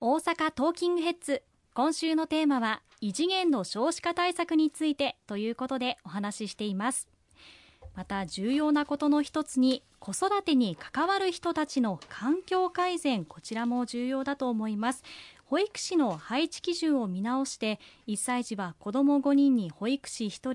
大阪トーキングヘッズ。今週のテーマは異次元の少子化対策についてということでお話ししています。また重要なことの一つに子育てに関わる人たちの環境改善こちらも重要だと思います。保育士の配置基準を見直して1歳児は子ども5人に保育士1人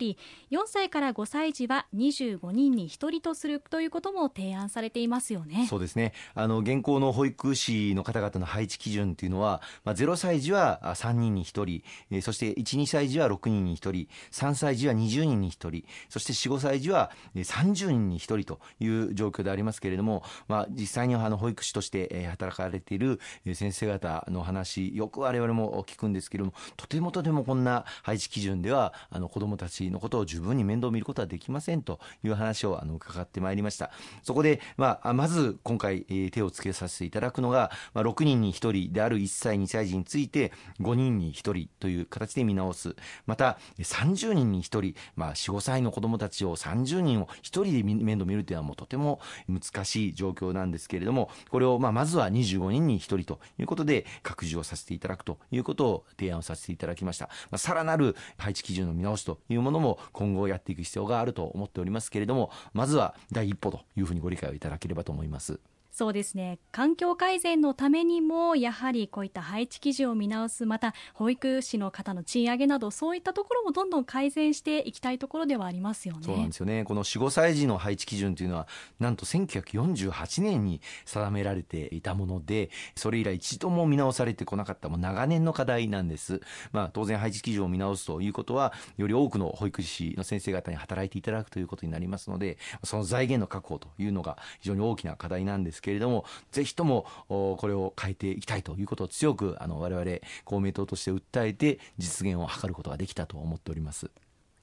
4歳から5歳児は25人に1人とするということも提案されていますよね。そうですね。あの現行の保育士の方々の配置基準というのは、まあ、0歳児は3人に1人そして12歳児は6人に1人3歳児は20人に1人そして45歳児は30人に1人という状況でありますけれども、まあ、実際にあの保育士として働かれている先生方の話よく我々も聞くんですけれどもとてもとてもこんな配置基準ではあの子どもたちのことを十分に面倒を見ることはできませんという話をあの伺ってまいりました。そこで、まあ、まず今回、えー、手をつけさせていただくのが、まあ、6人に1人である1歳2歳児について5人に1人という形で見直す。また30人に1人、まあ、45歳の子どもたちを30人を1人で面倒見るというのはもうとても難しい状況なんですけれどもこれをまあまずは25人に1人ということで拡充をささせていただくということを提案させていただきました、まあ、さらなる配置基準の見直しというものも今後やっていく必要があると思っておりますけれどもまずは第一歩というふうにご理解をいただければと思います。そうですね。環境改善のためにもやはりこういった配置基準を見直すまた保育士の方の賃上げなどそういったところもどんどん改善していきたいところではありますよね。そうなんですよね。この45歳児の配置基準というのはなんと1948年に定められていたものでそれ以来一度も見直されてこなかったもう長年の課題なんですまあ当然配置基準を見直すということはより多くの保育士の先生方に働いていただくということになりますのでその財源の確保というのが非常に大きな課題なんですけれどもぜひともこれを変えていきたいということを強くあの我々公明党として訴えて実現を図ることができたと思っております。わ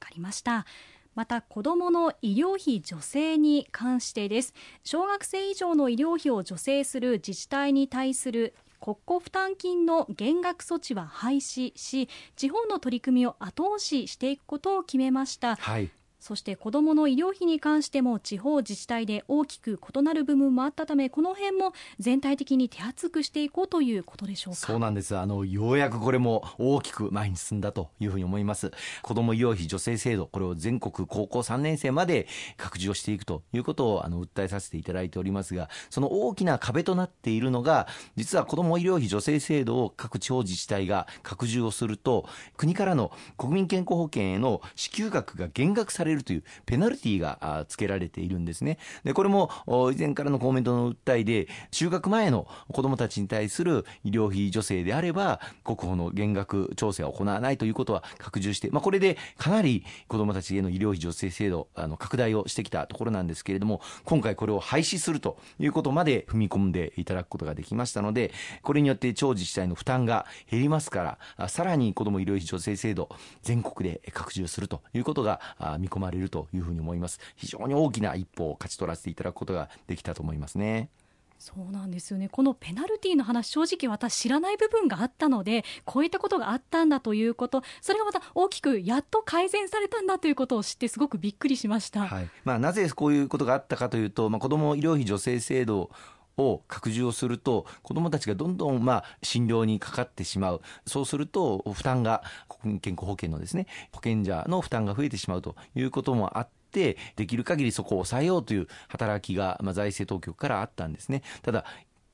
かりました。また子どもの医療費助成に関してです。小学生以上の医療費を助成する自治体に対する国庫負担金の減額措置は廃止し地方の取り組みを後押ししていくことを決めました、はい、そして子どもの医療費に関しても地方自治体で大きく異なる部分もあったためこの辺も全体的に手厚くしていこうということでしょうか？そうなんです。あのようやくこれも大きく前に進んだというふうに思います子ども医療費助成制度これを全国高校3年生まで拡充をしていくということをあの訴えさせていただいておりますがその大きな壁となっているのが実は子ども医療費助成制度を各地方自治体が拡充をすると国からの国民健康保険への支給額が減額されれるというペナルティーがつけられているんですね。で、これも以前からの公明党の訴えで、就学前の子どもたちに対する医療費助成であれば、国保の減額調整は行わないということは拡充して、まあ、これでかなり子どもたちへの医療費助成制度、あの拡大をしてきたところなんですけれども、今回これを廃止するということまで踏み込んでいただくことができましたので、これによって地方自治体の負担が減りますから、さらに子ども医療費助成制度、全国で拡充するということが見込込まれるというふうに思います。非常に大きな一歩を勝ち取らせていただくことができたと思いますね。そうなんですよね。このペナルティーの話正直私知らない部分があったのでこういったことがあったんだということそれがまた大きくやっと改善されたんだということを知ってすごくびっくりしました、はい。まあ、なぜこういうことがあったかというと、まあ、子ども医療費助成制度を拡充をすると子どもたちがどんどんまあ診療にかかってしまうそうすると負担が国民健康保険のですね保険者の負担が増えてしまうということもあってできる限りそこを抑えようという働きが、まあ、財政当局からあったんですね。ただ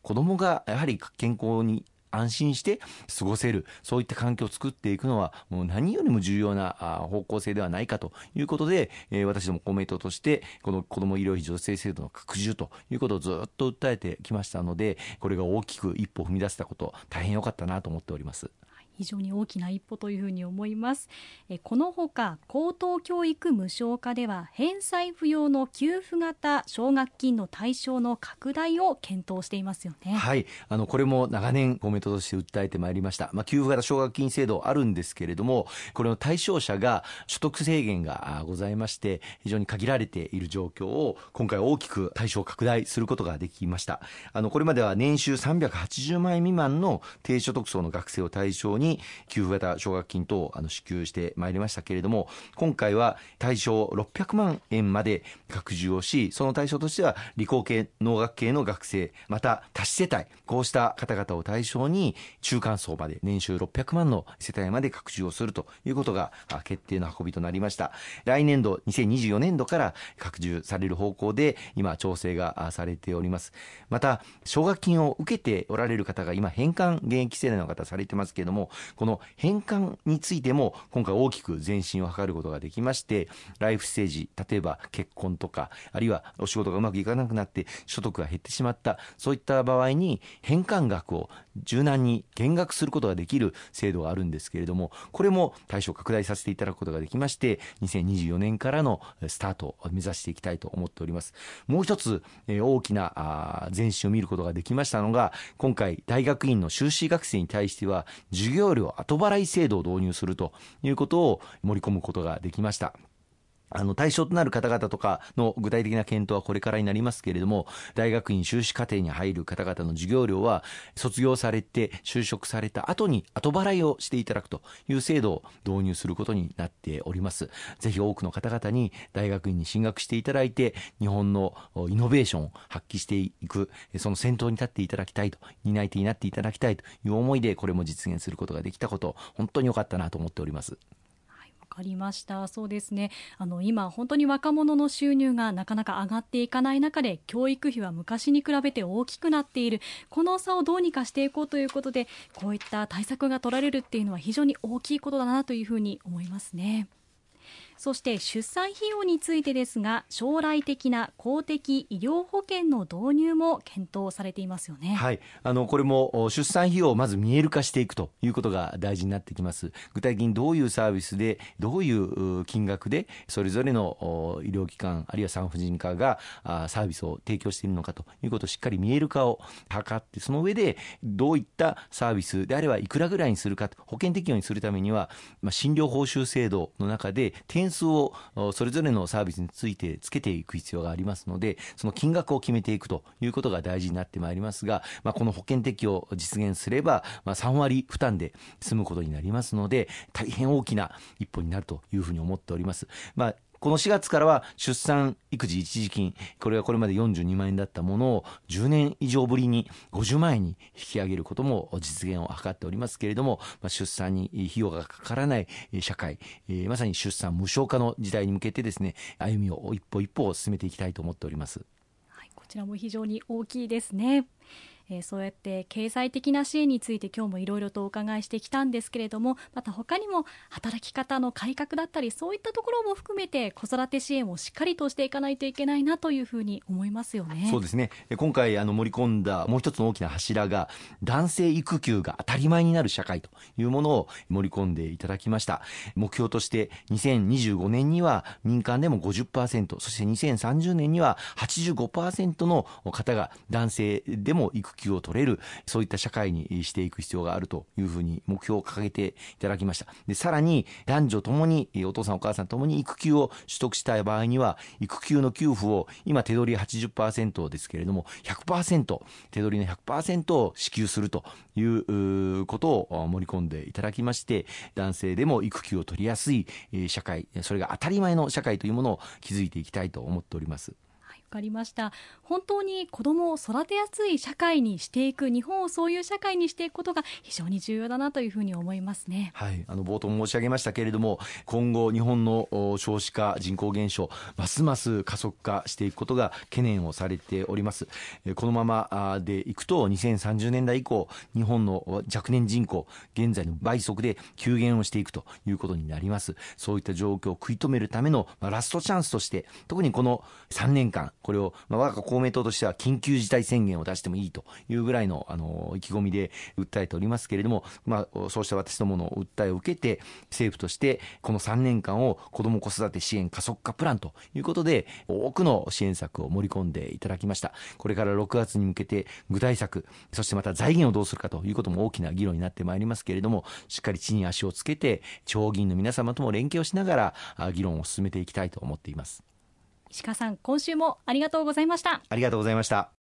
子どもがやはり健康に安心して過ごせるそういった環境を作っていくのはもう何よりも重要な方向性ではないかということで、えー、私ども公明党としてこの子ども医療費助成制度の拡充ということをずっと訴えてきましたのでこれが大きく一歩踏み出せたこと大変良かったなと思っております。非常に大きな一歩というふうに思います。えこのほか高等教育無償化では返済不要の給付型奨学金の対象の拡大を検討していますよね。はい。あのこれも長年公明党として訴えてまいりました。まあ給付型奨学金制度あるんですけれどもこれの対象者が所得制限がございまして非常に限られている状況を今回大きく対象拡大することができました。あのこれまでは年収380万円未満の低所得層の学生を対象に給付型奨学金等をあの支給してまいりましたけれども今回は対象600万円まで拡充をしその対象としては理工系農学系の学生また多子世帯こうした方々を対象にのに中間層まで年収600万の世帯まで拡充をするということが決定の運びとなりました。来年度2024年度から拡充される方向で今調整がされております。また奨学金を受けておられる方が今返還現役世代の方されてますけれどもこの返還についても今回大きく前進を図ることができましてライフステージ例えば結婚とかあるいはお仕事がうまくいかなくなって所得が減ってしまったそういった場合に返還額を柔軟に減額することができる制度があるんですけれどもこれも対象拡大させていただくことができまして2024年からのスタートを目指していきたいと思っております。もう一つ大きな前進を見ることができましたのが今回大学院の修士学生に対しては授業料後払い制度を導入するということを盛り込むことができました。あの対象となる方々とかの具体的な検討はこれからになりますけれども大学院修士課程に入る方々の授業料は卒業されて就職された後に後払いをしていただくという制度を導入することになっております。ぜひ多くの方々に大学院に進学していただいて日本のイノベーションを発揮していくその先頭に立っていただきたいと担い手になっていただきたいという思いでこれも実現することができたこと本当に良かったなと思っております。かりました。そうですね。あの今本当に若者の収入がなかなか上がっていかない中で教育費は昔に比べて大きくなっている。この差をどうにかしていこうということでこういった対策が取られるっていうのは非常に大きいことだなというふうに思いますね。そして出産費用についてですが将来的な公的医療保険の導入も検討されていますよね。はい、あのこれも出産費用をまず見える化していくということが大事になってきます。具体的にどういうサービスでどういう金額でそれぞれの医療機関あるいは産婦人科がサービスを提供しているのかということをしっかり見える化を図ってその上でどういったサービスであればいくらぐらいにするか保険適用にするためには、まあ、診療報酬制度の中で点数をそれぞれのサービスについてつけていく必要がありますのでその金額を決めていくということが大事になってまいりますが、まあ、この保険適用を実現すれば、まあ、3割負担で済むことになりますので大変大きな一歩になるというふうに思っております。まあこの4月からは出産育児一時金これがこれまで42万円だったものを10年以上ぶりに50万円に引き上げることも実現を図っておりますけれども、まあ、出産に費用がかからない社会、まさに出産無償化の時代に向けてですね歩みを一歩一歩進めていきたいと思っております。はい、こちらも非常に大きいですね。えー、そうやって経済的な支援について今日もいろいろとお伺いしてきたんですけれどもまた他にも働き方の改革だったりそういったところも含めて子育て支援をしっかりとしていかないといけないなというふうに思いますよね。そうですね今回あの盛り込んだもう一つの大きな柱が男性育休が当たり前になる社会というものを盛り込んでいただきました目標として2025年には民間でも50%そして2030年には85%の方が男性でも育休を取れるそういった社会にしていく必要があるというふうに目標を掲げていただきましたでさらに男女ともにお父さんお母さんともに育休を取得したい場合には育休の給付を今手取り80%ですけれども100%手取りの100%を支給するということを盛り込んでいただきまして男性でも育休を取りやすい社会それが当たり前の社会というものを築いていきたいと思っております。かりました。本当に子どもを育てやすい社会にしていく日本をそういう社会にしていくことが非常に重要だなというふうに思いますね。はい。あの冒頭申し上げましたけれども今後日本の少子化人口減少ますます加速化していくことが懸念をされております。このままでいくと2030年代以降日本の若年人口現在の倍速で急減をしていくということになります。そういった状況を食い止めるためのラストチャンスとして特にこの3年間これを、まあ、我が公明党としては緊急事態宣言を出してもいいというぐらいの、あの、意気込みで訴えておりますけれども、まあ、そうした私どもの訴えを受けて、政府としてこの3年間を子ども子育て支援加速化プランということで、多くの支援策を盛り込んでいただきました。これから6月に向けて具体策、そしてまた財源をどうするかということも大きな議論になってまいりますけれども、しっかり地に足をつけて、地方議員の皆様とも連携をしながら、議論を進めていきたいと思っています。石川さん今週もありがとうございました。ありがとうございました。